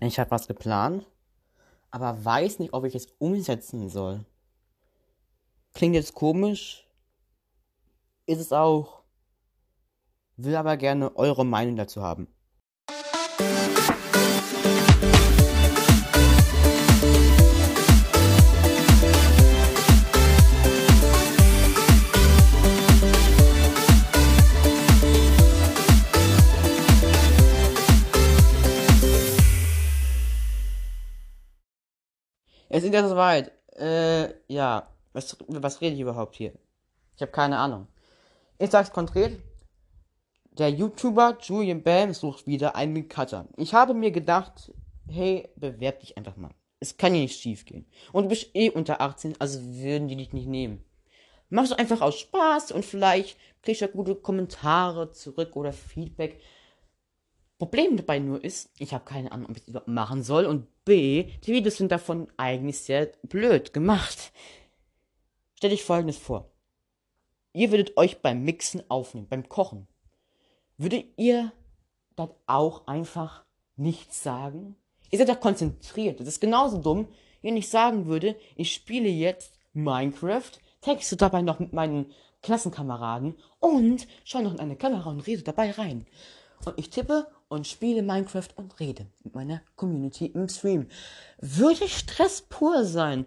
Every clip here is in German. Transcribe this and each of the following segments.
Ich habe was geplant, aber weiß nicht, ob ich es umsetzen soll. Klingt jetzt komisch, ist es auch. Will aber gerne eure Meinung dazu haben. Es ist ja soweit. Äh, ja. Was, was rede ich überhaupt hier? Ich habe keine Ahnung. Ich sag's konkret. Der YouTuber Julian Bam sucht wieder einen Cutter. Ich habe mir gedacht, hey, bewerb dich einfach mal. Es kann ja nicht schief gehen. Und du bist eh unter 18, also würden die dich nicht nehmen. Machst du einfach aus Spaß und vielleicht kriegst du gute Kommentare zurück oder Feedback. Problem dabei nur ist, ich habe keine Ahnung, ob ich das überhaupt machen soll und B, die Videos sind davon eigentlich sehr blöd gemacht. Stell dich folgendes vor. Ihr würdet euch beim Mixen aufnehmen, beim Kochen. Würdet ihr dann auch einfach nichts sagen? Ihr seid doch konzentriert. Das ist genauso dumm, wenn ich sagen würde, ich spiele jetzt Minecraft, texte dabei noch mit meinen Klassenkameraden und schaue noch in eine Kamera und rede dabei rein. Und ich tippe und spiele Minecraft und rede mit meiner Community im Stream. Würde Stress pur sein.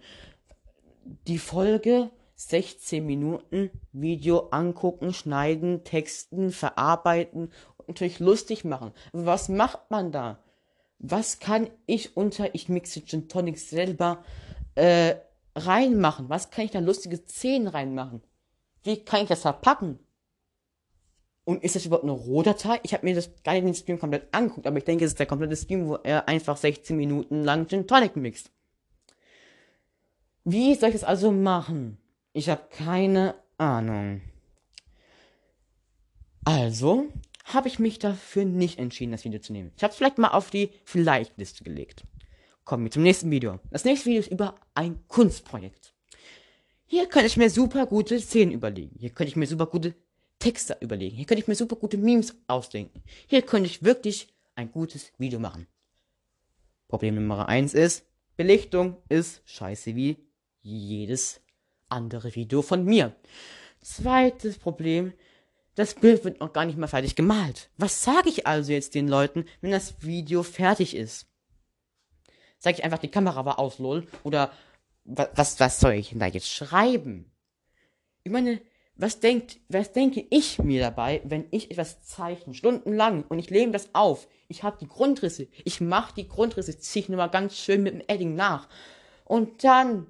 Die Folge 16 Minuten Video angucken, schneiden, texten, verarbeiten und natürlich lustig machen. Was macht man da? Was kann ich unter ich mixe Gin Tonic selber äh, reinmachen? Was kann ich da lustige Szenen reinmachen? Wie kann ich das verpacken? Und ist das überhaupt eine Rohdatei? Ich habe mir das gar nicht den Stream komplett angeguckt, aber ich denke, es ist der komplette Stream, wo er einfach 16 Minuten lang Gin Tonic mixt. Wie soll ich das also machen? Ich habe keine Ahnung. Also habe ich mich dafür nicht entschieden, das Video zu nehmen. Ich habe es vielleicht mal auf die Vielleicht-Liste gelegt. Kommen wir zum nächsten Video. Das nächste Video ist über ein Kunstprojekt. Hier könnte ich mir super gute Szenen überlegen. Hier könnte ich mir super gute Texte überlegen. Hier könnte ich mir super gute Memes ausdenken. Hier könnte ich wirklich ein gutes Video machen. Problem Nummer eins ist, Belichtung ist scheiße wie jedes andere Video von mir. Zweites Problem, das Bild wird noch gar nicht mal fertig gemalt. Was sage ich also jetzt den Leuten, wenn das Video fertig ist? Sage ich einfach, die Kamera war aus, lol? Oder was, was soll ich denn da jetzt schreiben? Ich meine, was denkt, was denke ich mir dabei, wenn ich etwas zeichne, stundenlang, und ich lege das auf? Ich habe die Grundrisse, ich mache die Grundrisse, ziehe ich nur mal ganz schön mit dem Edding nach. Und dann,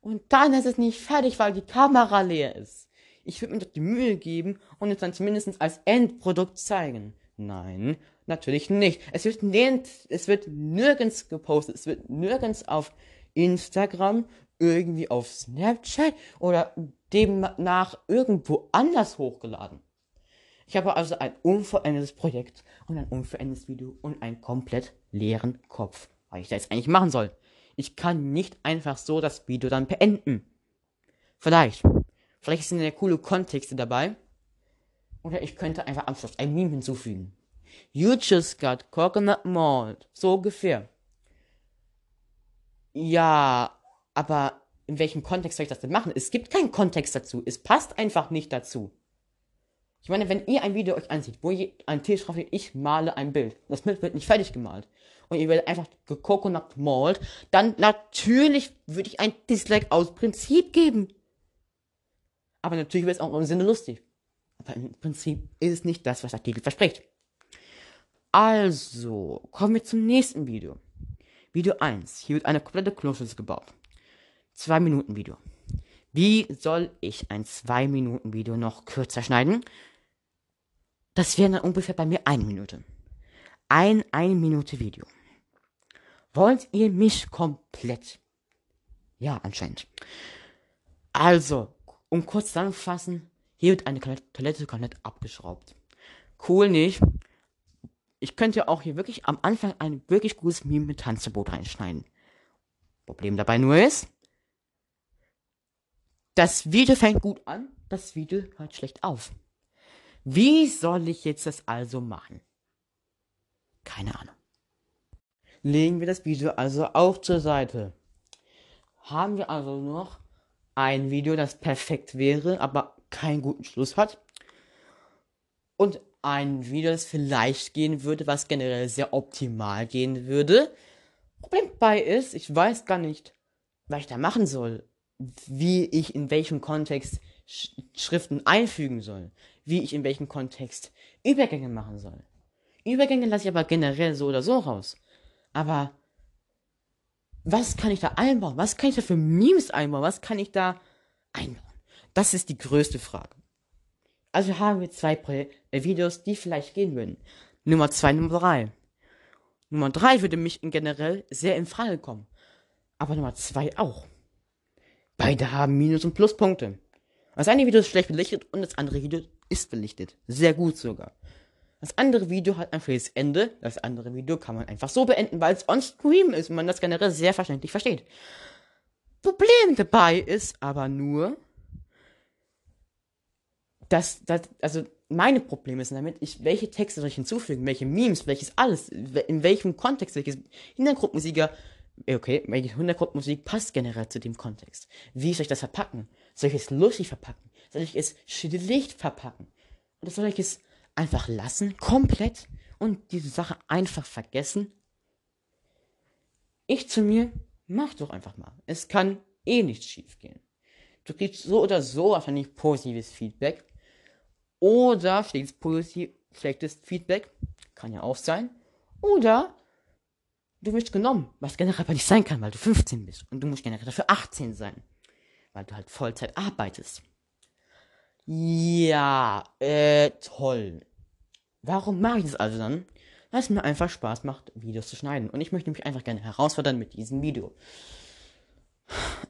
und dann ist es nicht fertig, weil die Kamera leer ist. Ich würde mir doch die Mühe geben und es dann zumindest als Endprodukt zeigen. Nein, natürlich nicht. Es wird, nirgends, es wird nirgends gepostet, es wird nirgends auf Instagram, irgendwie auf Snapchat oder demnach irgendwo anders hochgeladen. Ich habe also ein unvollendetes Projekt und ein unvollendetes Video und einen komplett leeren Kopf, was ich da jetzt eigentlich machen soll. Ich kann nicht einfach so das Video dann beenden. Vielleicht. Vielleicht sind ja coole Kontexte dabei. Oder ich könnte einfach am Schluss ein Meme hinzufügen. You just got coconut malt. So ungefähr. Ja, aber in welchem Kontext soll ich das denn machen? Es gibt keinen Kontext dazu. Es passt einfach nicht dazu. Ich meine, wenn ihr ein Video euch ansieht, wo ihr ein Tisch drauf ich male ein Bild. Das Bild wird nicht fertig gemalt. Und ihr werdet einfach gecoconut malt, dann natürlich würde ich ein Dislike aus Prinzip geben. Aber natürlich wird es auch im Sinne lustig. Aber im Prinzip ist es nicht das, was der Titel verspricht. Also, kommen wir zum nächsten Video. Video 1. Hier wird eine komplette Kloschüssel gebaut. 2 Minuten Video. Wie soll ich ein 2 Minuten Video noch kürzer schneiden? Das wäre dann ungefähr bei mir eine Minute. Ein 1 Minute Video. Wollt ihr mich komplett? Ja, anscheinend. Also, um kurz zusammenzufassen, hier wird eine Toilette komplett abgeschraubt. Cool nicht. Ich könnte auch hier wirklich am Anfang ein wirklich gutes Meme mit Tanzverbot reinschneiden. Problem dabei nur ist, das Video fängt gut an, das Video hört schlecht auf. Wie soll ich jetzt das also machen? Keine Ahnung. legen wir das Video also auch zur Seite. Haben wir also noch ein Video, das perfekt wäre, aber keinen guten Schluss hat. Und ein Video, das vielleicht gehen würde, was generell sehr optimal gehen würde. Problem dabei ist, ich weiß gar nicht, was ich da machen soll. Wie ich in welchem Kontext Sch Schriften einfügen soll. Wie ich in welchem Kontext Übergänge machen soll. Übergänge lasse ich aber generell so oder so raus. Aber was kann ich da einbauen? Was kann ich da für Memes einbauen? Was kann ich da einbauen? Das ist die größte Frage. Also haben wir zwei Pro äh, Videos, die vielleicht gehen würden. Nummer zwei, Nummer drei. Nummer drei würde mich generell sehr in Frage kommen. Aber Nummer zwei auch. Beide haben Minus- und Pluspunkte. Das eine Video ist schlecht belichtet und das andere Video ist belichtet. Sehr gut sogar. Das andere Video hat ein freies Ende. Das andere Video kann man einfach so beenden, weil es on-screen ist und man das generell sehr verständlich versteht. Problem dabei ist aber nur, dass, dass also meine Probleme sind damit, ich, welche Texte soll ich hinzufügen, welche Memes, welches alles, in welchem Kontext, welches Hintergrundmusiker, okay, welche Hintergrundmusik passt generell zu dem Kontext. Wie soll ich das verpacken? Soll ich es lustig verpacken? Soll ich es schlicht verpacken? Oder soll ich es einfach lassen, komplett, und diese Sache einfach vergessen? Ich zu mir, mach doch einfach mal. Es kann eh nichts schief gehen. Du kriegst so oder so wahrscheinlich positives Feedback. Oder schlechtes, positiv, schlechtes Feedback. Kann ja auch sein. Oder du wirst genommen, was generell aber nicht sein kann, weil du 15 bist. Und du musst generell dafür 18 sein. Weil du halt Vollzeit arbeitest. Ja, äh, toll. Warum mache ich das also dann? Weil es mir einfach Spaß macht, Videos zu schneiden. Und ich möchte mich einfach gerne herausfordern mit diesem Video.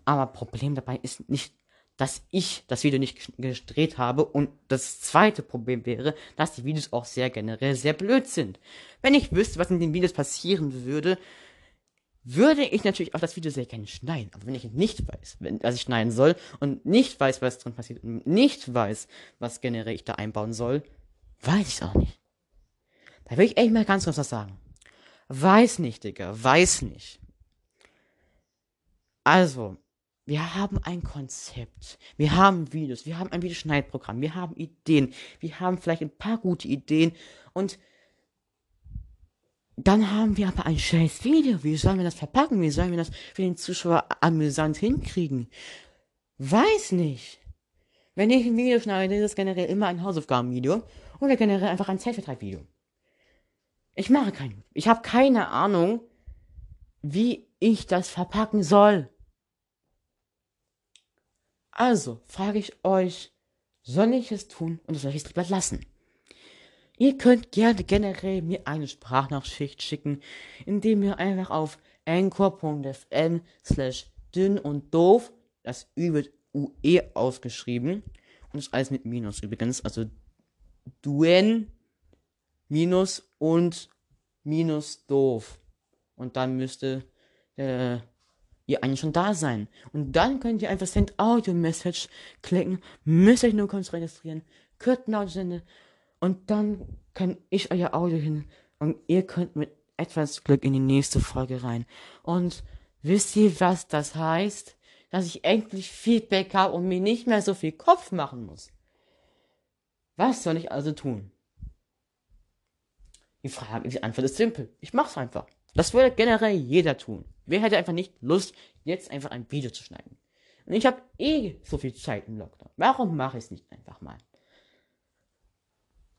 Aber Problem dabei ist nicht, dass ich das Video nicht gedreht habe. Und das zweite Problem wäre, dass die Videos auch sehr generell sehr blöd sind. Wenn ich wüsste, was in den Videos passieren würde, würde ich natürlich auch das Video sehr gerne schneiden. Aber wenn ich nicht weiß, wenn, was ich schneiden soll und nicht weiß, was drin passiert und nicht weiß, was generell ich da einbauen soll, weiß ich es auch nicht. Da will ich echt mal ganz kurz was sagen. Weiß nicht, Digga, weiß nicht. Also, wir haben ein Konzept, wir haben Videos, wir haben ein Videoschneidprogramm, wir haben Ideen, wir haben vielleicht ein paar gute Ideen und dann haben wir aber ein scheiß Video. Wie sollen wir das verpacken? Wie sollen wir das für den Zuschauer amüsant hinkriegen? Weiß nicht. Wenn ich ein Video schneide, ist es generell immer ein Hausaufgabenvideo oder generell einfach ein Zeitvertreibvideo. Ich mache kein. Ich habe keine Ahnung, wie ich das verpacken soll. Also frage ich euch, soll ich es tun oder soll ich es lieber lassen? Ihr könnt gerne generell mir eine Sprachnachricht schicken, indem ihr einfach auf anchor.fm slash dünn und doof, das Ü wird UE ausgeschrieben und das alles mit Minus übrigens, also duen minus und minus doof. Und dann müsste äh, ihr eigentlich schon da sein. Und dann könnt ihr einfach Send Audio Message klicken, müsst euch nur kurz registrieren, kürzen Audio senden und dann kann ich euer Audio hin und ihr könnt mit etwas Glück in die nächste Folge rein. Und wisst ihr, was das heißt? Dass ich endlich Feedback habe und mir nicht mehr so viel Kopf machen muss. Was soll ich also tun? Die Frage, die Antwort ist simpel. Ich mach's einfach. Das würde generell jeder tun. Wer hätte einfach nicht Lust, jetzt einfach ein Video zu schneiden? Und ich habe eh so viel Zeit im Lockdown. Warum mache ich es nicht einfach mal?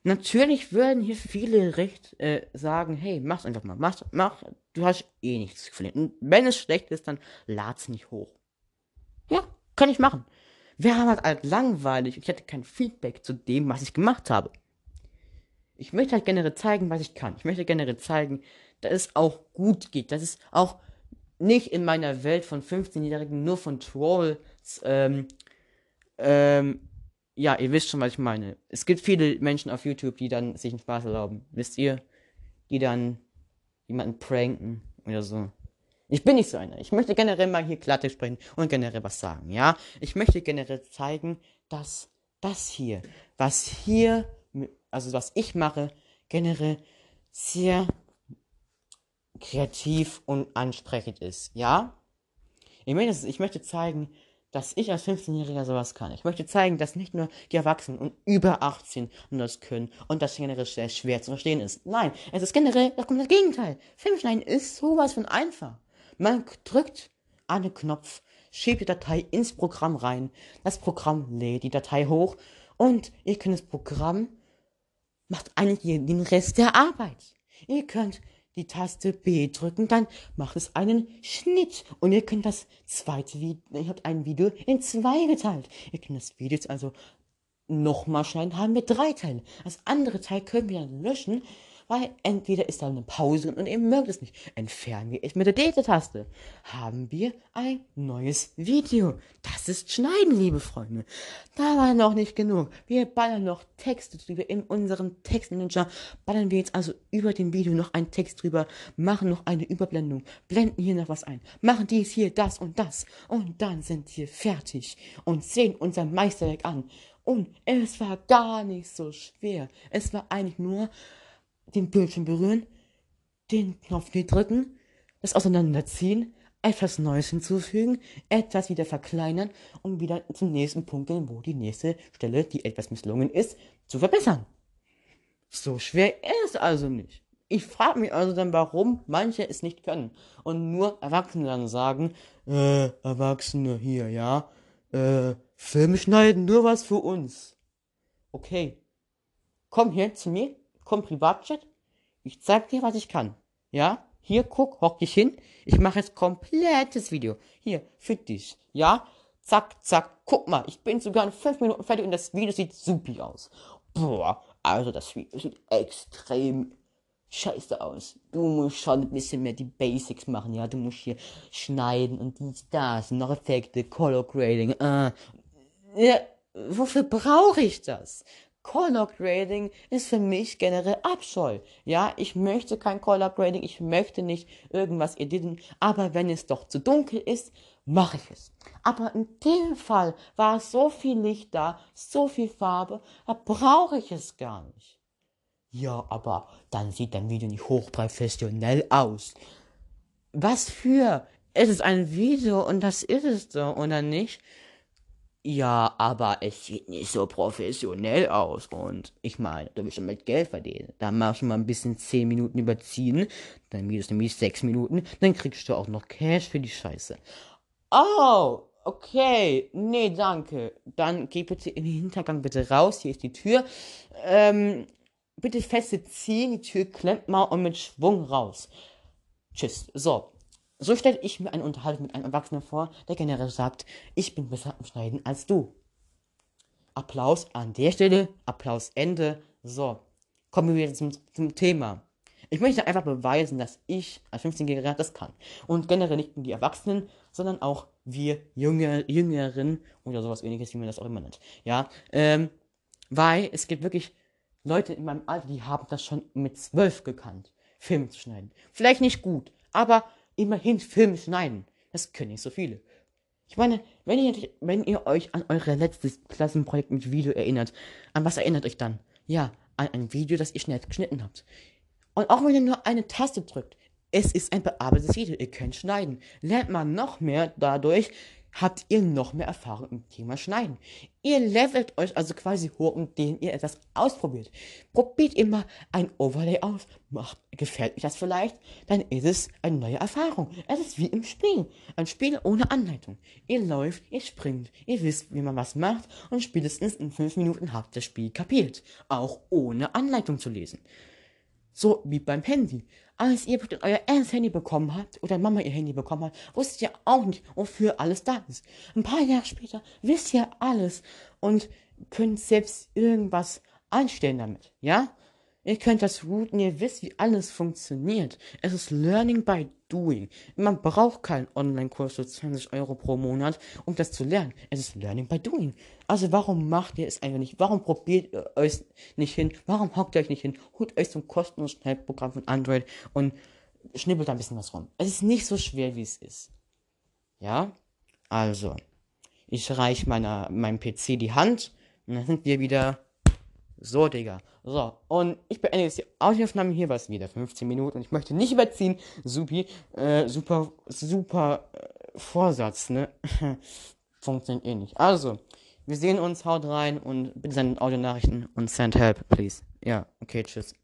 Natürlich würden hier viele recht äh, sagen, hey, mach's einfach mal, mach, mach, du hast eh nichts zu verlieren. Und wenn es schlecht ist, dann lad's nicht hoch. Ja, kann ich machen. Wäre halt, halt langweilig und ich hätte kein Feedback zu dem, was ich gemacht habe. Ich möchte halt generell zeigen, was ich kann. Ich möchte generell zeigen, dass es auch gut geht, dass es auch nicht in meiner Welt von 15-Jährigen nur von Trolls ähm, ähm, ja, ihr wisst schon, was ich meine. Es gibt viele Menschen auf YouTube, die dann sich einen Spaß erlauben. Wisst ihr? Die dann jemanden pranken oder so. Ich bin nicht so einer. Ich möchte generell mal hier Klartext sprechen und generell was sagen, ja? Ich möchte generell zeigen, dass das hier, was hier, also was ich mache, generell sehr kreativ und ansprechend ist. Ja? Ich, meine, ich möchte zeigen, dass ich als 15-Jähriger sowas kann. Ich möchte zeigen, dass nicht nur die Erwachsenen und über 18 das können und das generell sehr schwer zu verstehen ist. Nein, es ist generell das komplette Gegenteil. Filmschneiden ist sowas von einfach. Man drückt einen Knopf, schiebt die Datei ins Programm rein, das Programm lädt die Datei hoch und ihr könnt das Programm macht eigentlich den Rest der Arbeit. Ihr könnt die Taste B drücken, dann macht es einen Schnitt und ihr könnt das zweite Video, ihr habt ein Video in zwei geteilt. Ihr könnt das Video jetzt also nochmal schneiden, haben wir drei Teile. Das andere Teil können wir dann löschen weil entweder ist da eine Pause und ihr mögt es nicht. Entfernen wir es mit der Delta-Taste. Haben wir ein neues Video. Das ist Schneiden, liebe Freunde. Da war noch nicht genug. Wir ballern noch Texte drüber. In unserem Textmanager ballern wir jetzt also über dem Video noch einen Text drüber, machen noch eine Überblendung, blenden hier noch was ein, machen dies hier, das und das. Und dann sind wir fertig und sehen unser Meisterwerk an. Und es war gar nicht so schwer. Es war eigentlich nur den Bildschirm berühren, den Knopf drücken, das auseinanderziehen, etwas Neues hinzufügen, etwas wieder verkleinern und wieder zum nächsten Punkt gehen, wo die nächste Stelle, die etwas misslungen ist, zu verbessern. So schwer ist es also nicht. Ich frage mich also dann, warum manche es nicht können und nur Erwachsene dann sagen, äh, Erwachsene hier, ja, äh, Filme schneiden nur was für uns. Okay, komm hier zu mir, komm Privatchat, ich zeig dir, was ich kann. Ja? Hier, guck, hock dich hin. Ich mache jetzt komplettes Video. Hier, für dich. Ja? Zack, zack. Guck mal, ich bin sogar in 5 Minuten fertig und das Video sieht supi aus. Boah, also das Video sieht extrem scheiße aus. Du musst schon ein bisschen mehr die Basics machen, ja. Du musst hier schneiden und dies, das, noch Effekte, Color Grading, äh. Ja, wofür brauche ich das? Color Grading ist für mich generell Abscheu. Ja, ich möchte kein Color Grading, ich möchte nicht irgendwas editen, aber wenn es doch zu dunkel ist, mache ich es. Aber in dem Fall war so viel Licht da, so viel Farbe, da brauche ich es gar nicht. Ja, aber dann sieht dein Video nicht hochprofessionell aus. Was für? Es ist ein Video und das ist es so, oder nicht? Ja, aber es sieht nicht so professionell aus. Und ich meine, du willst schon mit Geld verdienen. Da machst du mal ein bisschen 10 Minuten überziehen. Dann wird es nämlich 6 Minuten. Dann kriegst du auch noch Cash für die Scheiße. Oh, okay. Nee, danke. Dann geh bitte in den Hintergang bitte raus. Hier ist die Tür. Ähm, bitte feste ziehen. Die Tür klemmt mal und mit Schwung raus. Tschüss. So, so stelle ich mir eine Unterhaltung mit einem Erwachsenen vor, der generell sagt, ich bin besser am Schneiden als du. Applaus an der Stelle, Applaus Ende. So, kommen wir zum, zum Thema. Ich möchte einfach beweisen, dass ich als 15-Jähriger das kann. Und generell nicht nur die Erwachsenen, sondern auch wir Jünger, Jüngeren oder sowas ähnliches, wie man das auch immer nennt. Ja, ähm, weil es gibt wirklich Leute in meinem Alter, die haben das schon mit zwölf gekannt, Filme zu schneiden. Vielleicht nicht gut, aber immerhin Film schneiden. Das können nicht so viele. Ich meine, wenn ihr, wenn ihr euch an euer letztes Klassenprojekt mit Video erinnert, an was erinnert euch dann? Ja, an ein Video, das ihr schnell geschnitten habt. Und auch wenn ihr nur eine Taste drückt, es ist ein bearbeitetes Video, ihr könnt schneiden. Lernt man noch mehr dadurch, habt ihr noch mehr Erfahrung im Thema Schneiden. Ihr levelt euch also quasi hoch, indem ihr etwas ausprobiert. Probiert immer ein Overlay aus. Macht, gefällt euch das vielleicht? Dann ist es eine neue Erfahrung. Es ist wie im Spiel. Ein Spiel ohne Anleitung. Ihr läuft, ihr springt, ihr wisst, wie man was macht und spätestens in fünf Minuten habt ihr das Spiel kapiert. Auch ohne Anleitung zu lesen. So wie beim Handy. Als ihr euer erstes Handy bekommen habt oder Mama ihr Handy bekommen hat, wusstet ihr auch nicht, wofür alles da ist. Ein paar Jahre später wisst ihr alles und könnt selbst irgendwas einstellen damit, ja? Ihr könnt das routen, ihr wisst, wie alles funktioniert. Es ist Learning by Doing. Man braucht keinen Online-Kurs für 20 Euro pro Monat, um das zu lernen. Es ist Learning by Doing. Also warum macht ihr es einfach nicht? Warum probiert ihr euch nicht hin? Warum hockt ihr euch nicht hin? Holt euch so ein kostenloses Schnellprogramm von Android und schnippelt ein bisschen was rum. Es ist nicht so schwer, wie es ist. Ja? Also, ich reiche meiner, meinem PC die Hand und dann sind wir wieder so, Digga. So, und ich beende jetzt die Audioaufnahme hier, was wieder 15 Minuten und ich möchte nicht überziehen. Supi, äh, super, super äh, Vorsatz, ne? Funktioniert eh nicht. Also, wir sehen uns, haut rein und bitte sendet Audionachrichten und send help, please. Ja, okay, tschüss.